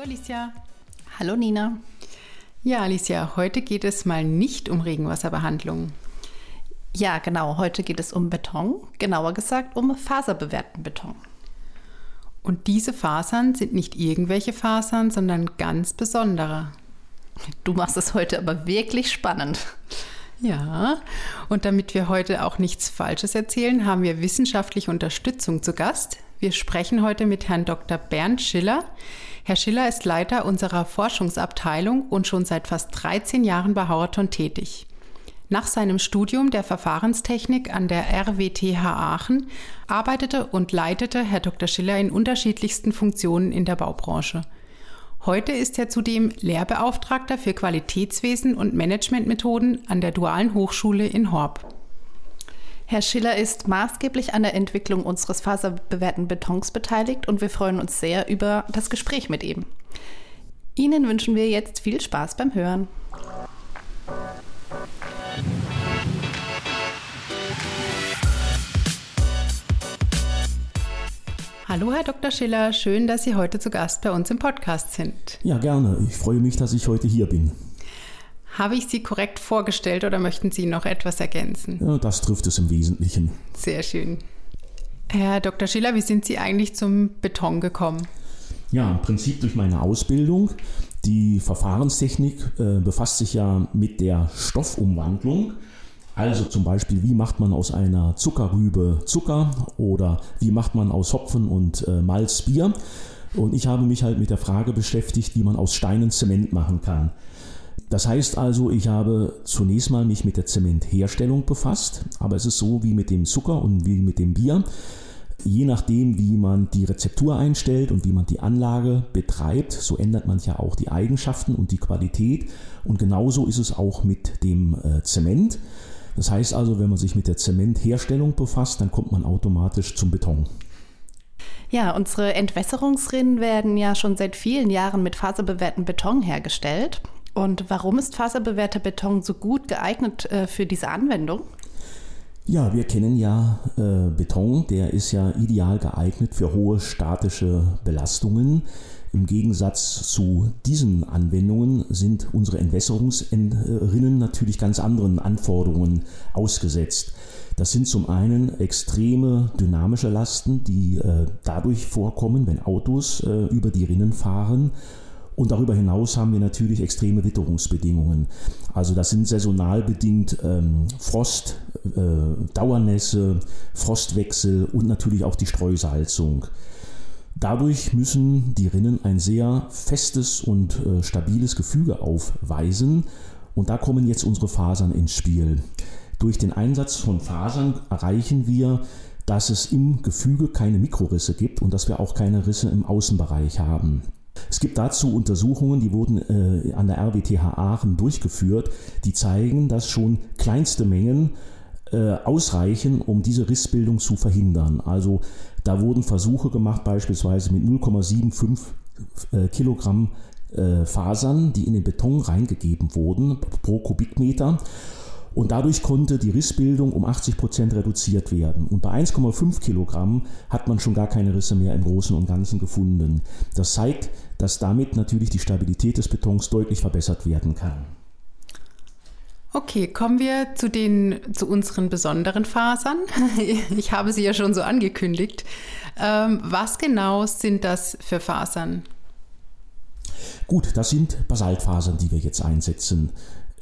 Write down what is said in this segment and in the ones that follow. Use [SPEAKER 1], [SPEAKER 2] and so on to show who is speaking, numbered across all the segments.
[SPEAKER 1] Hallo Alicia.
[SPEAKER 2] Hallo Nina.
[SPEAKER 1] Ja, Alicia, heute geht es mal nicht um Regenwasserbehandlung.
[SPEAKER 2] Ja, genau. Heute geht es um Beton, genauer gesagt um faserbewerten Beton.
[SPEAKER 1] Und diese Fasern sind nicht irgendwelche Fasern, sondern ganz besondere.
[SPEAKER 2] Du machst es heute aber wirklich spannend.
[SPEAKER 1] Ja, und damit wir heute auch nichts Falsches erzählen, haben wir wissenschaftliche Unterstützung zu Gast. Wir sprechen heute mit Herrn Dr. Bernd Schiller. Herr Schiller ist Leiter unserer Forschungsabteilung und schon seit fast 13 Jahren bei Hauerton tätig. Nach seinem Studium der Verfahrenstechnik an der RWTH Aachen arbeitete und leitete Herr Dr. Schiller in unterschiedlichsten Funktionen in der Baubranche. Heute ist er zudem Lehrbeauftragter für Qualitätswesen und Managementmethoden an der Dualen Hochschule in Horb.
[SPEAKER 2] Herr Schiller ist maßgeblich an der Entwicklung unseres faserbewehrten Betons beteiligt und wir freuen uns sehr über das Gespräch mit ihm. Ihnen wünschen wir jetzt viel Spaß beim Hören.
[SPEAKER 1] Hallo, Herr Dr. Schiller, schön, dass Sie heute zu Gast bei uns im Podcast sind.
[SPEAKER 3] Ja, gerne. Ich freue mich, dass ich heute hier bin.
[SPEAKER 1] Habe ich Sie korrekt vorgestellt oder möchten Sie noch etwas ergänzen?
[SPEAKER 3] Ja, das trifft es im Wesentlichen.
[SPEAKER 1] Sehr schön. Herr Dr. Schiller, wie sind Sie eigentlich zum Beton gekommen?
[SPEAKER 3] Ja, im Prinzip durch meine Ausbildung. Die Verfahrenstechnik äh, befasst sich ja mit der Stoffumwandlung also zum Beispiel, wie macht man aus einer Zuckerrübe Zucker oder wie macht man aus Hopfen und äh, Malz Bier? Und ich habe mich halt mit der Frage beschäftigt, wie man aus Steinen Zement machen kann. Das heißt also, ich habe zunächst mal mich mit der Zementherstellung befasst, aber es ist so wie mit dem Zucker und wie mit dem Bier. Je nachdem, wie man die Rezeptur einstellt und wie man die Anlage betreibt, so ändert man ja auch die Eigenschaften und die Qualität. Und genauso ist es auch mit dem äh, Zement. Das heißt also, wenn man sich mit der Zementherstellung befasst, dann kommt man automatisch zum Beton.
[SPEAKER 2] Ja, unsere Entwässerungsrinnen werden ja schon seit vielen Jahren mit faserbewehrtem Beton hergestellt. Und warum ist faserbewehrter Beton so gut geeignet äh, für diese Anwendung?
[SPEAKER 3] Ja, wir kennen ja äh, Beton, der ist ja ideal geeignet für hohe statische Belastungen. Im Gegensatz zu diesen Anwendungen sind unsere Entwässerungsrinnen natürlich ganz anderen Anforderungen ausgesetzt. Das sind zum einen extreme dynamische Lasten, die äh, dadurch vorkommen, wenn Autos äh, über die Rinnen fahren. Und darüber hinaus haben wir natürlich extreme Witterungsbedingungen. Also das sind saisonal bedingt ähm, Frost, äh, Dauernässe, Frostwechsel und natürlich auch die Streusalzung. Dadurch müssen die Rinnen ein sehr festes und äh, stabiles Gefüge aufweisen und da kommen jetzt unsere Fasern ins Spiel. Durch den Einsatz von Fasern erreichen wir, dass es im Gefüge keine Mikrorisse gibt und dass wir auch keine Risse im Außenbereich haben. Es gibt dazu Untersuchungen, die wurden äh, an der RWTH Aachen durchgeführt, die zeigen, dass schon kleinste Mengen äh, ausreichen, um diese Rissbildung zu verhindern. Also da wurden Versuche gemacht, beispielsweise mit 0,75 äh, Kilogramm äh, Fasern, die in den Beton reingegeben wurden pro Kubikmeter. Und dadurch konnte die Rissbildung um 80 Prozent reduziert werden. Und bei 1,5 Kilogramm hat man schon gar keine Risse mehr im Großen und Ganzen gefunden. Das zeigt, dass damit natürlich die Stabilität des Betons deutlich verbessert werden kann.
[SPEAKER 1] Okay, kommen wir zu den zu unseren besonderen Fasern. Ich habe sie ja schon so angekündigt. Ähm, was genau sind das für Fasern?
[SPEAKER 3] Gut, das sind Basaltfasern, die wir jetzt einsetzen.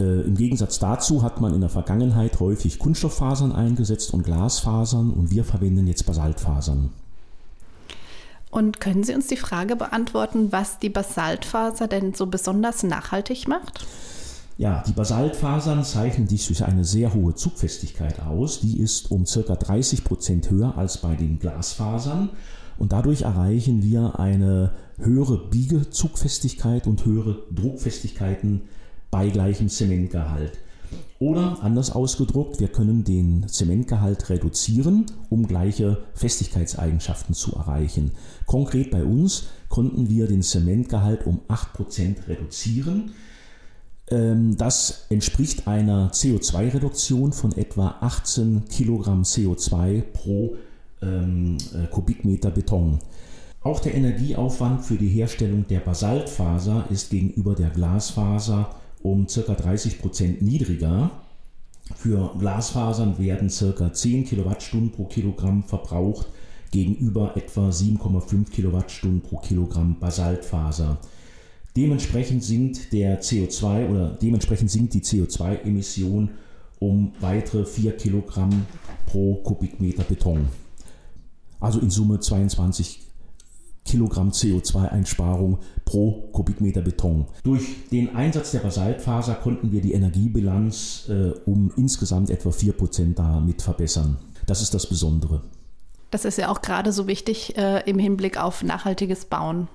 [SPEAKER 3] Äh, Im Gegensatz dazu hat man in der Vergangenheit häufig Kunststofffasern eingesetzt und Glasfasern und wir verwenden jetzt Basaltfasern.
[SPEAKER 2] Und können Sie uns die Frage beantworten, was die Basaltfaser denn so besonders nachhaltig macht?
[SPEAKER 3] Ja, die Basaltfasern zeichnen sich durch eine sehr hohe Zugfestigkeit aus. Die ist um ca. 30 Prozent höher als bei den Glasfasern. Und dadurch erreichen wir eine höhere Biegezugfestigkeit und höhere Druckfestigkeiten bei gleichem Zementgehalt. Oder anders ausgedruckt, wir können den Zementgehalt reduzieren, um gleiche Festigkeitseigenschaften zu erreichen. Konkret bei uns konnten wir den Zementgehalt um 8% reduzieren. Ähm, das entspricht einer CO2-Reduktion von etwa 18 Kilogramm CO2 pro ähm, äh, Kubikmeter Beton. Auch der Energieaufwand für die Herstellung der Basaltfaser ist gegenüber der Glasfaser um ca. 30 Prozent niedriger. Für Glasfasern werden ca. 10 Kilowattstunden pro Kilogramm verbraucht gegenüber etwa 7,5 Kilowattstunden pro Kilogramm Basaltfaser. Dementsprechend sinkt der CO2 oder dementsprechend sinkt die CO2-Emission um weitere 4 Kilogramm pro Kubikmeter Beton. Also in Summe 22 Kilogramm CO2-Einsparung pro Kubikmeter Beton. Durch den Einsatz der Basaltfaser konnten wir die Energiebilanz äh, um insgesamt etwa 4% damit verbessern. Das ist das Besondere.
[SPEAKER 2] Das ist ja auch gerade so wichtig äh, im Hinblick auf nachhaltiges Bauen.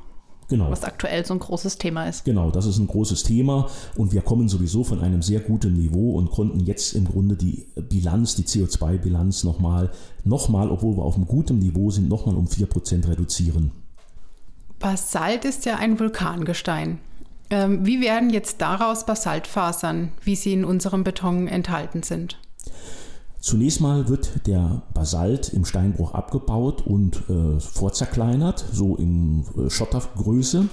[SPEAKER 2] Genau. Was aktuell so ein großes Thema ist.
[SPEAKER 3] Genau, das ist ein großes Thema und wir kommen sowieso von einem sehr guten Niveau und konnten jetzt im Grunde die Bilanz, die CO2-Bilanz nochmal, nochmal, obwohl wir auf einem guten Niveau sind, nochmal um 4% reduzieren.
[SPEAKER 1] Basalt ist ja ein Vulkangestein. Ähm, wie werden jetzt daraus Basaltfasern, wie sie in unserem Beton enthalten sind?
[SPEAKER 3] Zunächst mal wird der Basalt im Steinbruch abgebaut und äh, vorzerkleinert, so in äh, Schottergröße.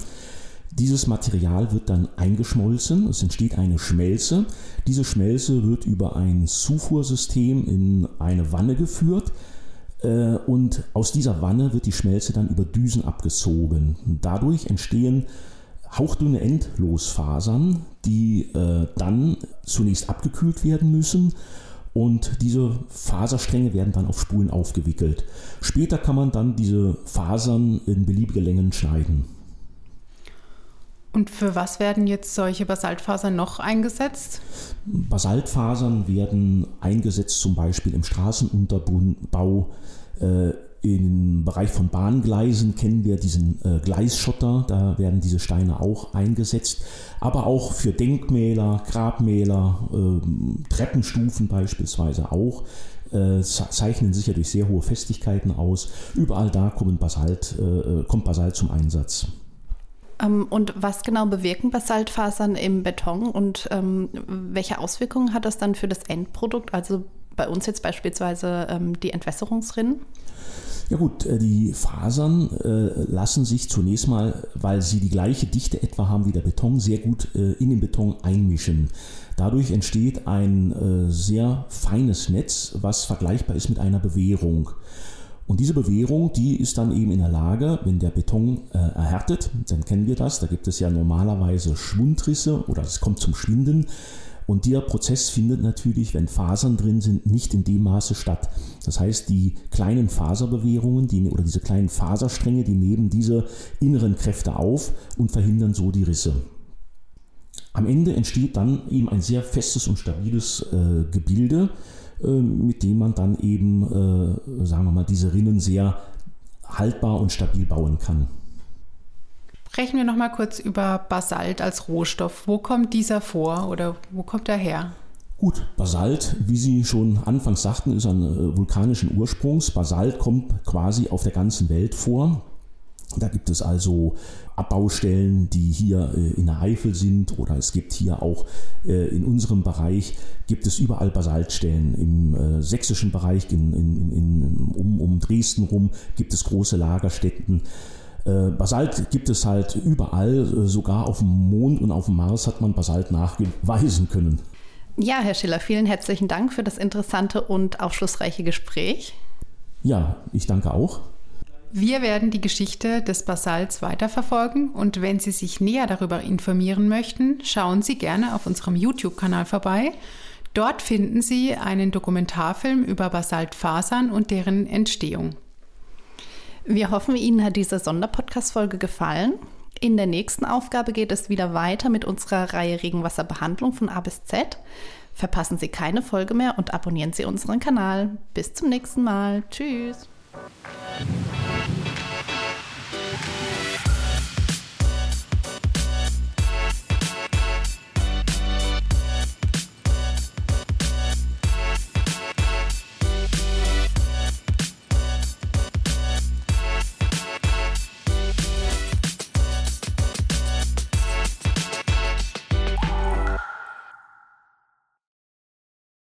[SPEAKER 3] Dieses Material wird dann eingeschmolzen, es entsteht eine Schmelze. Diese Schmelze wird über ein Zufuhrsystem in eine Wanne geführt. Äh, und aus dieser Wanne wird die Schmelze dann über Düsen abgezogen. Dadurch entstehen hauchdünne Endlosfasern, die äh, dann zunächst abgekühlt werden müssen und diese Faserstränge werden dann auf Spulen aufgewickelt. Später kann man dann diese Fasern in beliebige Längen schneiden.
[SPEAKER 1] Und für was werden jetzt solche Basaltfasern noch eingesetzt?
[SPEAKER 3] Basaltfasern werden eingesetzt zum Beispiel im Straßenunterbau. Äh, Im Bereich von Bahngleisen kennen wir diesen äh, Gleisschotter, da werden diese Steine auch eingesetzt. Aber auch für Denkmäler, Grabmäler, äh, Treppenstufen beispielsweise auch äh, zeichnen sich ja durch sehr hohe Festigkeiten aus. Überall da Basalt, äh, kommt Basalt zum Einsatz.
[SPEAKER 2] Ähm, und was genau bewirken Basaltfasern im Beton und ähm, welche Auswirkungen hat das dann für das Endprodukt, also bei uns jetzt beispielsweise ähm, die Entwässerungsrinnen?
[SPEAKER 3] Ja gut, äh, die Fasern äh, lassen sich zunächst mal, weil sie die gleiche Dichte etwa haben wie der Beton, sehr gut äh, in den Beton einmischen. Dadurch entsteht ein sehr feines Netz, was vergleichbar ist mit einer Bewehrung. Und diese Bewährung, die ist dann eben in der Lage, wenn der Beton äh, erhärtet, dann kennen wir das, da gibt es ja normalerweise Schwundrisse oder es kommt zum Schwinden. Und dieser Prozess findet natürlich, wenn Fasern drin sind, nicht in dem Maße statt. Das heißt, die kleinen Faserbewehrungen die, oder diese kleinen Faserstränge, die nehmen diese inneren Kräfte auf und verhindern so die Risse. Am Ende entsteht dann eben ein sehr festes und stabiles äh, Gebilde, mit dem man dann eben, äh, sagen wir mal, diese Rinnen sehr haltbar und stabil bauen kann.
[SPEAKER 1] Sprechen wir noch mal kurz über Basalt als Rohstoff. Wo kommt dieser vor oder wo kommt er her?
[SPEAKER 3] Gut, Basalt, wie Sie schon anfangs sagten, ist ein äh, vulkanischen Ursprungs. Basalt kommt quasi auf der ganzen Welt vor. Da gibt es also Abbaustellen, die hier äh, in der Eifel sind oder es gibt hier auch äh, in unserem Bereich gibt es überall Basaltstellen. Im äh, sächsischen Bereich in, in, in, um, um Dresden rum gibt es große Lagerstätten. Basalt gibt es halt überall, sogar auf dem Mond und auf dem Mars hat man Basalt nachweisen können.
[SPEAKER 2] Ja, Herr Schiller, vielen herzlichen Dank für das interessante und aufschlussreiche Gespräch.
[SPEAKER 3] Ja, ich danke auch.
[SPEAKER 1] Wir werden die Geschichte des Basalts weiterverfolgen und wenn Sie sich näher darüber informieren möchten, schauen Sie gerne auf unserem YouTube-Kanal vorbei. Dort finden Sie einen Dokumentarfilm über Basaltfasern und deren Entstehung.
[SPEAKER 2] Wir hoffen, Ihnen hat diese Sonderpodcast-Folge gefallen. In der nächsten Aufgabe geht es wieder weiter mit unserer Reihe Regenwasserbehandlung von A bis Z. Verpassen Sie keine Folge mehr und abonnieren Sie unseren Kanal. Bis zum nächsten Mal. Tschüss. 何?